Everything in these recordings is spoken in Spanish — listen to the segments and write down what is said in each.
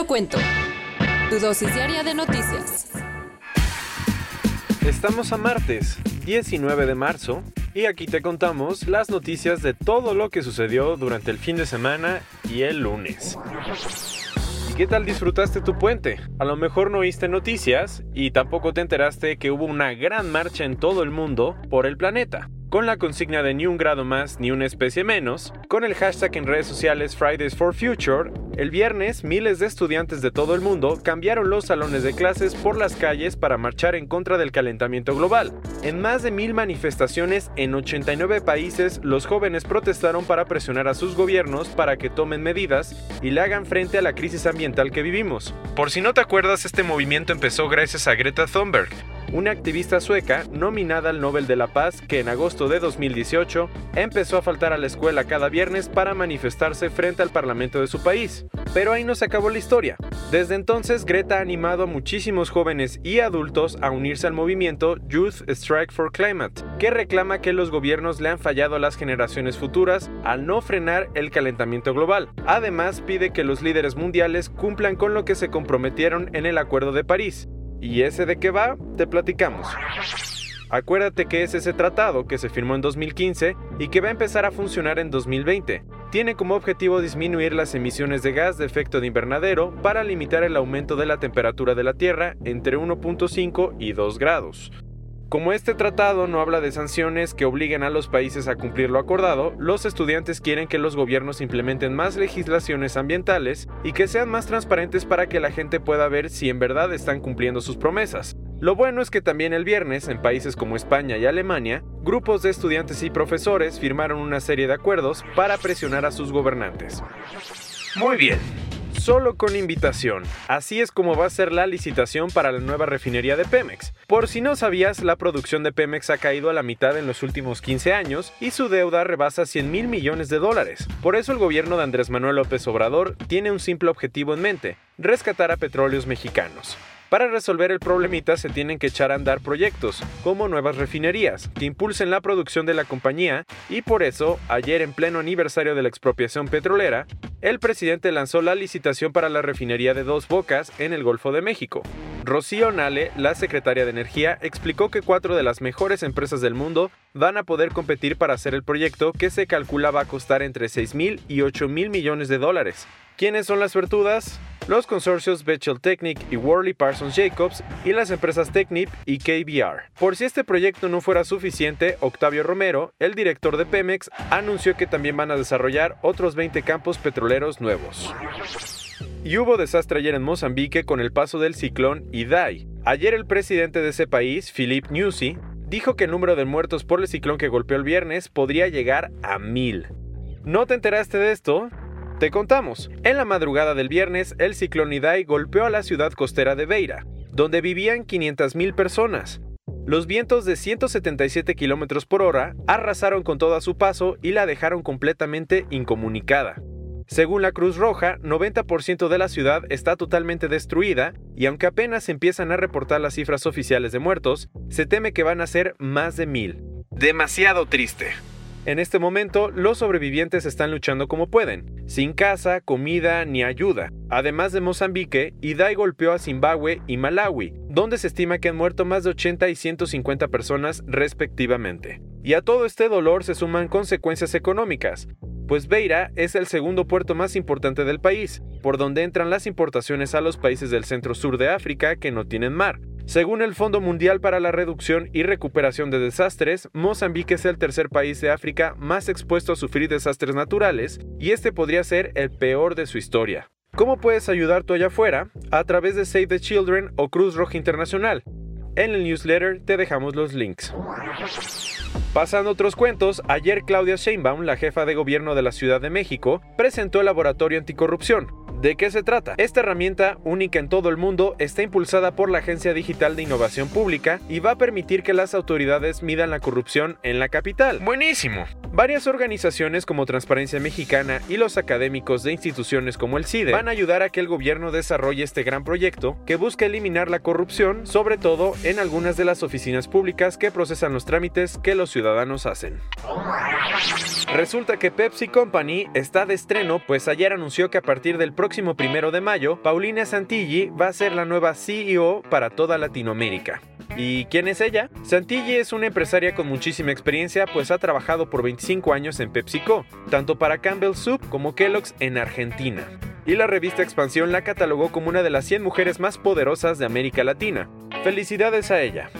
lo cuento. Tu dosis diaria de noticias. Estamos a martes, 19 de marzo, y aquí te contamos las noticias de todo lo que sucedió durante el fin de semana y el lunes. ¿Y qué tal disfrutaste tu puente? A lo mejor no oíste noticias y tampoco te enteraste que hubo una gran marcha en todo el mundo por el planeta con la consigna de ni un grado más ni una especie menos, con el hashtag en redes sociales Fridays for Future, el viernes miles de estudiantes de todo el mundo cambiaron los salones de clases por las calles para marchar en contra del calentamiento global. En más de mil manifestaciones en 89 países, los jóvenes protestaron para presionar a sus gobiernos para que tomen medidas y le hagan frente a la crisis ambiental que vivimos. Por si no te acuerdas, este movimiento empezó gracias a Greta Thunberg, una activista sueca nominada al Nobel de la Paz que en agosto de 2018 empezó a faltar a la escuela cada viernes para manifestarse frente al parlamento de su país. Pero ahí no se acabó la historia. Desde entonces Greta ha animado a muchísimos jóvenes y adultos a unirse al movimiento Youth Strike for Climate, que reclama que los gobiernos le han fallado a las generaciones futuras al no frenar el calentamiento global. Además pide que los líderes mundiales cumplan con lo que se comprometieron en el Acuerdo de París, ¿Y ese de qué va? Te platicamos. Acuérdate que es ese tratado que se firmó en 2015 y que va a empezar a funcionar en 2020. Tiene como objetivo disminuir las emisiones de gas de efecto de invernadero para limitar el aumento de la temperatura de la Tierra entre 1.5 y 2 grados. Como este tratado no habla de sanciones que obliguen a los países a cumplir lo acordado, los estudiantes quieren que los gobiernos implementen más legislaciones ambientales y que sean más transparentes para que la gente pueda ver si en verdad están cumpliendo sus promesas. Lo bueno es que también el viernes, en países como España y Alemania, grupos de estudiantes y profesores firmaron una serie de acuerdos para presionar a sus gobernantes. Muy bien, solo con invitación. Así es como va a ser la licitación para la nueva refinería de Pemex. Por si no sabías, la producción de Pemex ha caído a la mitad en los últimos 15 años y su deuda rebasa 100 mil millones de dólares. Por eso el gobierno de Andrés Manuel López Obrador tiene un simple objetivo en mente, rescatar a petróleos mexicanos. Para resolver el problemita se tienen que echar a andar proyectos, como nuevas refinerías, que impulsen la producción de la compañía y por eso, ayer en pleno aniversario de la expropiación petrolera, el presidente lanzó la licitación para la refinería de Dos Bocas en el Golfo de México. Rocío Nale, la secretaria de Energía, explicó que cuatro de las mejores empresas del mundo van a poder competir para hacer el proyecto que se calcula va a costar entre 6 mil y 8 mil millones de dólares. ¿Quiénes son las suertudas? Los consorcios Bechtel Technic y Worley Parsons Jacobs y las empresas Technip y KBR. Por si este proyecto no fuera suficiente, Octavio Romero, el director de Pemex, anunció que también van a desarrollar otros 20 campos petroleros nuevos. Y hubo desastre ayer en Mozambique con el paso del ciclón Idai. Ayer el presidente de ese país, Philip Nyusi, dijo que el número de muertos por el ciclón que golpeó el viernes podría llegar a mil. ¿No te enteraste de esto? Te contamos, en la madrugada del viernes, el ciclón Idai golpeó a la ciudad costera de Beira, donde vivían 500.000 personas. Los vientos de 177 km por hora arrasaron con todo a su paso y la dejaron completamente incomunicada. Según la Cruz Roja, 90% de la ciudad está totalmente destruida y aunque apenas empiezan a reportar las cifras oficiales de muertos, se teme que van a ser más de mil. Demasiado triste. En este momento, los sobrevivientes están luchando como pueden, sin casa, comida ni ayuda. Además de Mozambique, Idai golpeó a Zimbabue y Malawi, donde se estima que han muerto más de 80 y 150 personas respectivamente. Y a todo este dolor se suman consecuencias económicas, pues Beira es el segundo puerto más importante del país, por donde entran las importaciones a los países del centro-sur de África que no tienen mar. Según el Fondo Mundial para la Reducción y Recuperación de Desastres, Mozambique es el tercer país de África más expuesto a sufrir desastres naturales y este podría ser el peor de su historia. ¿Cómo puedes ayudar tú allá afuera? A través de Save the Children o Cruz Roja Internacional. En el newsletter te dejamos los links. Pasando a otros cuentos, ayer Claudia Sheinbaum, la jefa de gobierno de la Ciudad de México, presentó el Laboratorio Anticorrupción, ¿De qué se trata? Esta herramienta, única en todo el mundo, está impulsada por la Agencia Digital de Innovación Pública y va a permitir que las autoridades midan la corrupción en la capital. ¡Buenísimo! Varias organizaciones como Transparencia Mexicana y los académicos de instituciones como el CIDE van a ayudar a que el gobierno desarrolle este gran proyecto que busca eliminar la corrupción, sobre todo en algunas de las oficinas públicas que procesan los trámites que los ciudadanos hacen. Resulta que Pepsi Company está de estreno, pues ayer anunció que a partir del próximo primero de mayo, Paulina Santilli va a ser la nueva CEO para toda Latinoamérica. ¿Y quién es ella? Santilli es una empresaria con muchísima experiencia, pues ha trabajado por 25 años en PepsiCo, tanto para Campbell Soup como Kellogg's en Argentina. Y la revista Expansión la catalogó como una de las 100 mujeres más poderosas de América Latina. Felicidades a ella.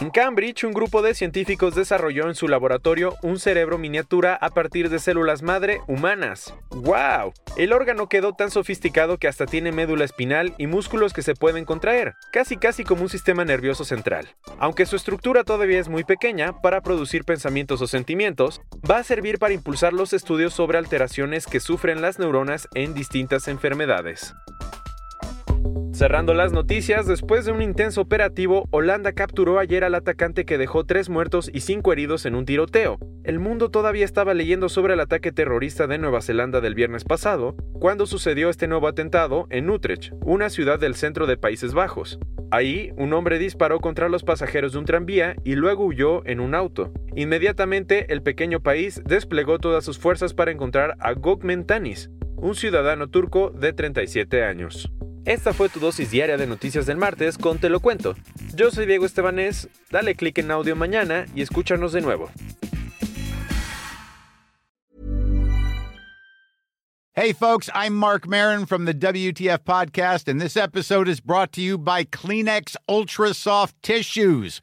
En Cambridge, un grupo de científicos desarrolló en su laboratorio un cerebro miniatura a partir de células madre humanas. ¡Wow! El órgano quedó tan sofisticado que hasta tiene médula espinal y músculos que se pueden contraer, casi casi como un sistema nervioso central. Aunque su estructura todavía es muy pequeña para producir pensamientos o sentimientos, va a servir para impulsar los estudios sobre alteraciones que sufren las neuronas en distintas enfermedades. Cerrando las noticias, después de un intenso operativo, Holanda capturó ayer al atacante que dejó tres muertos y cinco heridos en un tiroteo. El mundo todavía estaba leyendo sobre el ataque terrorista de Nueva Zelanda del viernes pasado, cuando sucedió este nuevo atentado en Utrecht, una ciudad del centro de Países Bajos. Ahí, un hombre disparó contra los pasajeros de un tranvía y luego huyó en un auto. Inmediatamente, el pequeño país desplegó todas sus fuerzas para encontrar a Gökmen Tanis, un ciudadano turco de 37 años. Esta fue tu dosis diaria de noticias del martes con Te lo cuento. Yo soy Diego Estebanés, dale click en audio mañana y escúchanos de nuevo. Hey folks, I'm Mark Marin from the WTF podcast and this episode is brought to you by Kleenex Ultra Soft Tissues